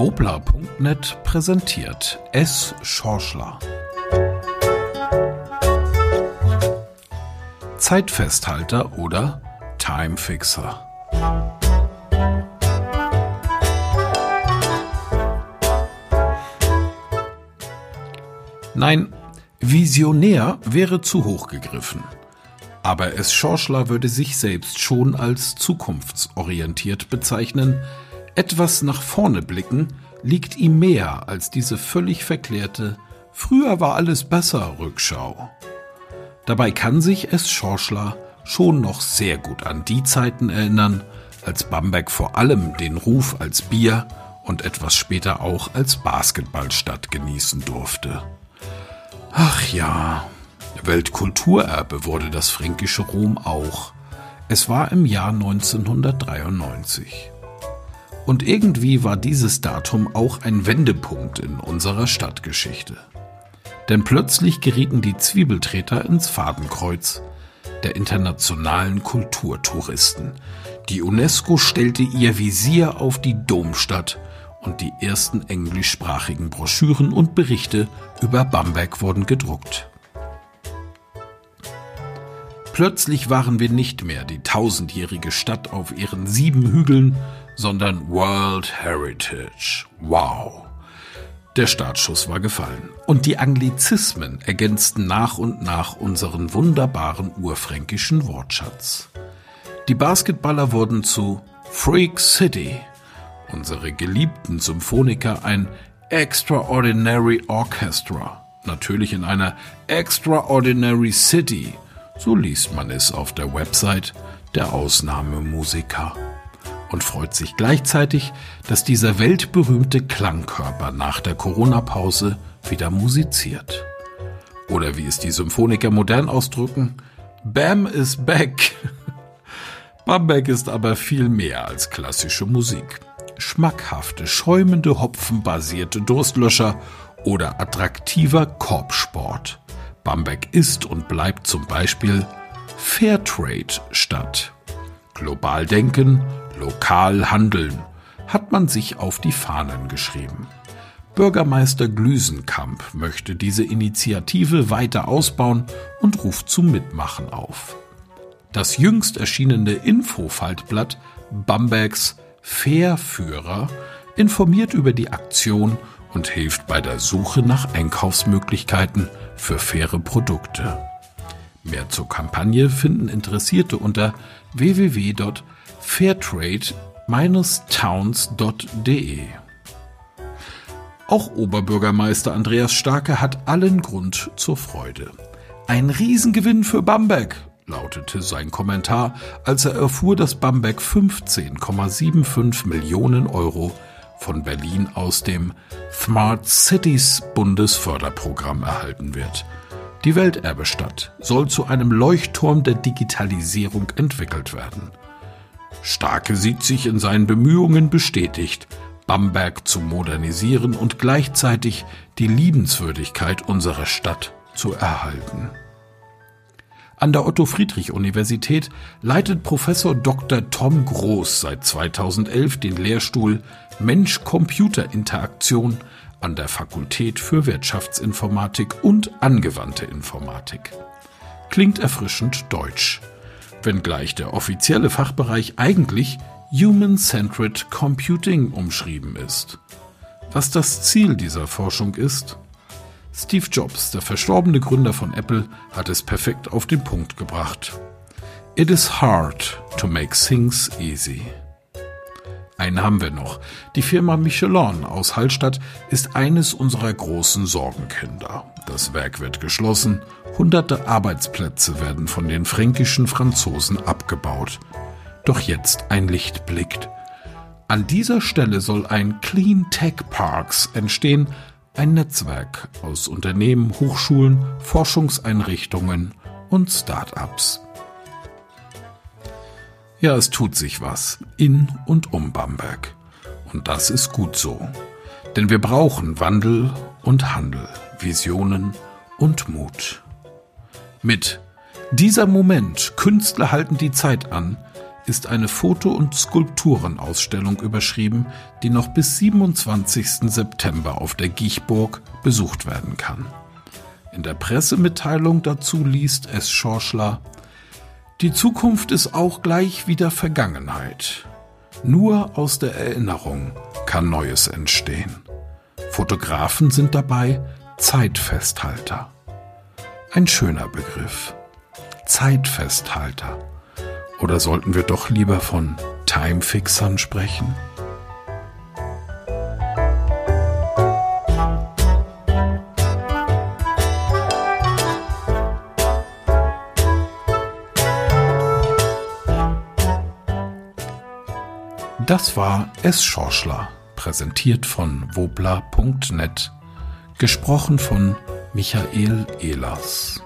Wobler.net präsentiert S. Schorschler. Zeitfesthalter oder Timefixer. Nein, visionär wäre zu hoch gegriffen. Aber S. Schorschler würde sich selbst schon als zukunftsorientiert bezeichnen. Etwas nach vorne blicken liegt ihm mehr als diese völlig verklärte Früher war alles besser Rückschau. Dabei kann sich S. Schorschler schon noch sehr gut an die Zeiten erinnern, als Bamberg vor allem den Ruf als Bier und etwas später auch als Basketballstadt genießen durfte. Ach ja, Weltkulturerbe wurde das fränkische Rom auch. Es war im Jahr 1993. Und irgendwie war dieses Datum auch ein Wendepunkt in unserer Stadtgeschichte. Denn plötzlich gerieten die Zwiebeltreter ins Fadenkreuz der internationalen Kulturtouristen. Die UNESCO stellte ihr Visier auf die Domstadt und die ersten englischsprachigen Broschüren und Berichte über Bamberg wurden gedruckt. Plötzlich waren wir nicht mehr die tausendjährige Stadt auf ihren sieben Hügeln, sondern World Heritage. Wow. Der Startschuss war gefallen und die Anglizismen ergänzten nach und nach unseren wunderbaren urfränkischen Wortschatz. Die Basketballer wurden zu Freak City, unsere geliebten Symphoniker ein Extraordinary Orchestra, natürlich in einer Extraordinary City, so liest man es auf der Website der Ausnahmemusiker und freut sich gleichzeitig, dass dieser weltberühmte Klangkörper nach der Corona-Pause wieder musiziert. Oder wie es die Symphoniker modern ausdrücken, Bam is back. Bamberg ist aber viel mehr als klassische Musik. Schmackhafte, schäumende, hopfenbasierte Durstlöscher oder attraktiver Korbsport. Bamberg ist und bleibt zum Beispiel Fairtrade-Stadt. Global denken, lokal handeln, hat man sich auf die Fahnen geschrieben. Bürgermeister Glüsenkamp möchte diese Initiative weiter ausbauen und ruft zum Mitmachen auf. Das jüngst erschienene Infofaltblatt Bambergs Fairführer informiert über die Aktion und hilft bei der Suche nach Einkaufsmöglichkeiten für faire Produkte. Mehr zur Kampagne finden Interessierte unter www.fairtrade-towns.de. Auch Oberbürgermeister Andreas Starke hat allen Grund zur Freude. Ein Riesengewinn für Bamberg, lautete sein Kommentar, als er erfuhr, dass Bamberg 15,75 Millionen Euro von Berlin aus dem Smart Cities Bundesförderprogramm erhalten wird. Die Welterbestadt soll zu einem Leuchtturm der Digitalisierung entwickelt werden. Starke sieht sich in seinen Bemühungen bestätigt, Bamberg zu modernisieren und gleichzeitig die Liebenswürdigkeit unserer Stadt zu erhalten. An der Otto-Friedrich-Universität leitet Professor Dr. Tom Groß seit 2011 den Lehrstuhl Mensch-Computer-Interaktion an der Fakultät für Wirtschaftsinformatik und angewandte Informatik. Klingt erfrischend deutsch, wenngleich der offizielle Fachbereich eigentlich Human-Centered Computing umschrieben ist. Was das Ziel dieser Forschung ist, Steve Jobs, der verstorbene Gründer von Apple, hat es perfekt auf den Punkt gebracht. It is hard to make things easy. Einen haben wir noch. Die Firma Michelin aus Hallstatt ist eines unserer großen Sorgenkinder. Das Werk wird geschlossen, hunderte Arbeitsplätze werden von den fränkischen Franzosen abgebaut. Doch jetzt ein Licht blickt. An dieser Stelle soll ein Clean Tech Parks entstehen, ein Netzwerk aus Unternehmen, Hochschulen, Forschungseinrichtungen und Start-ups. Ja, es tut sich was in und um Bamberg. Und das ist gut so. Denn wir brauchen Wandel und Handel, Visionen und Mut. Mit dieser Moment, Künstler halten die Zeit an, ist eine Foto- und Skulpturenausstellung überschrieben, die noch bis 27. September auf der Giechburg besucht werden kann. In der Pressemitteilung dazu liest es Schorschler, die Zukunft ist auch gleich wieder Vergangenheit. Nur aus der Erinnerung kann Neues entstehen. Fotografen sind dabei Zeitfesthalter. Ein schöner Begriff. Zeitfesthalter. Oder sollten wir doch lieber von Timefixern sprechen? Das war S. Schorschler, präsentiert von wobla.net, gesprochen von Michael Ehlers.